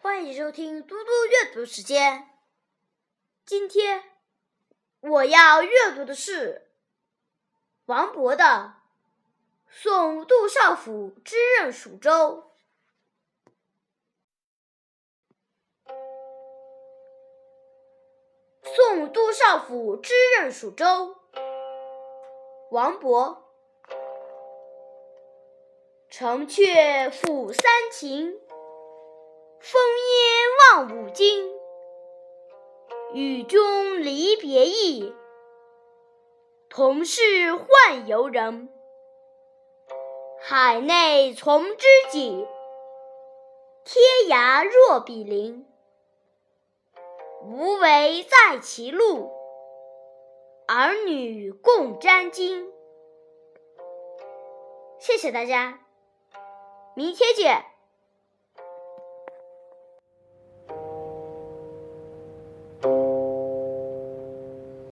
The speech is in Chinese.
欢迎收听嘟嘟阅读时间。今天我要阅读的是王勃的《送杜少府之任蜀州》。送杜少府之任蜀州，王勃。城阙辅三秦，风烟望五津。与君离别意，同是宦游人。海内从知己，天涯若比邻。无为在歧路，儿女共沾巾。谢谢大家，明天见。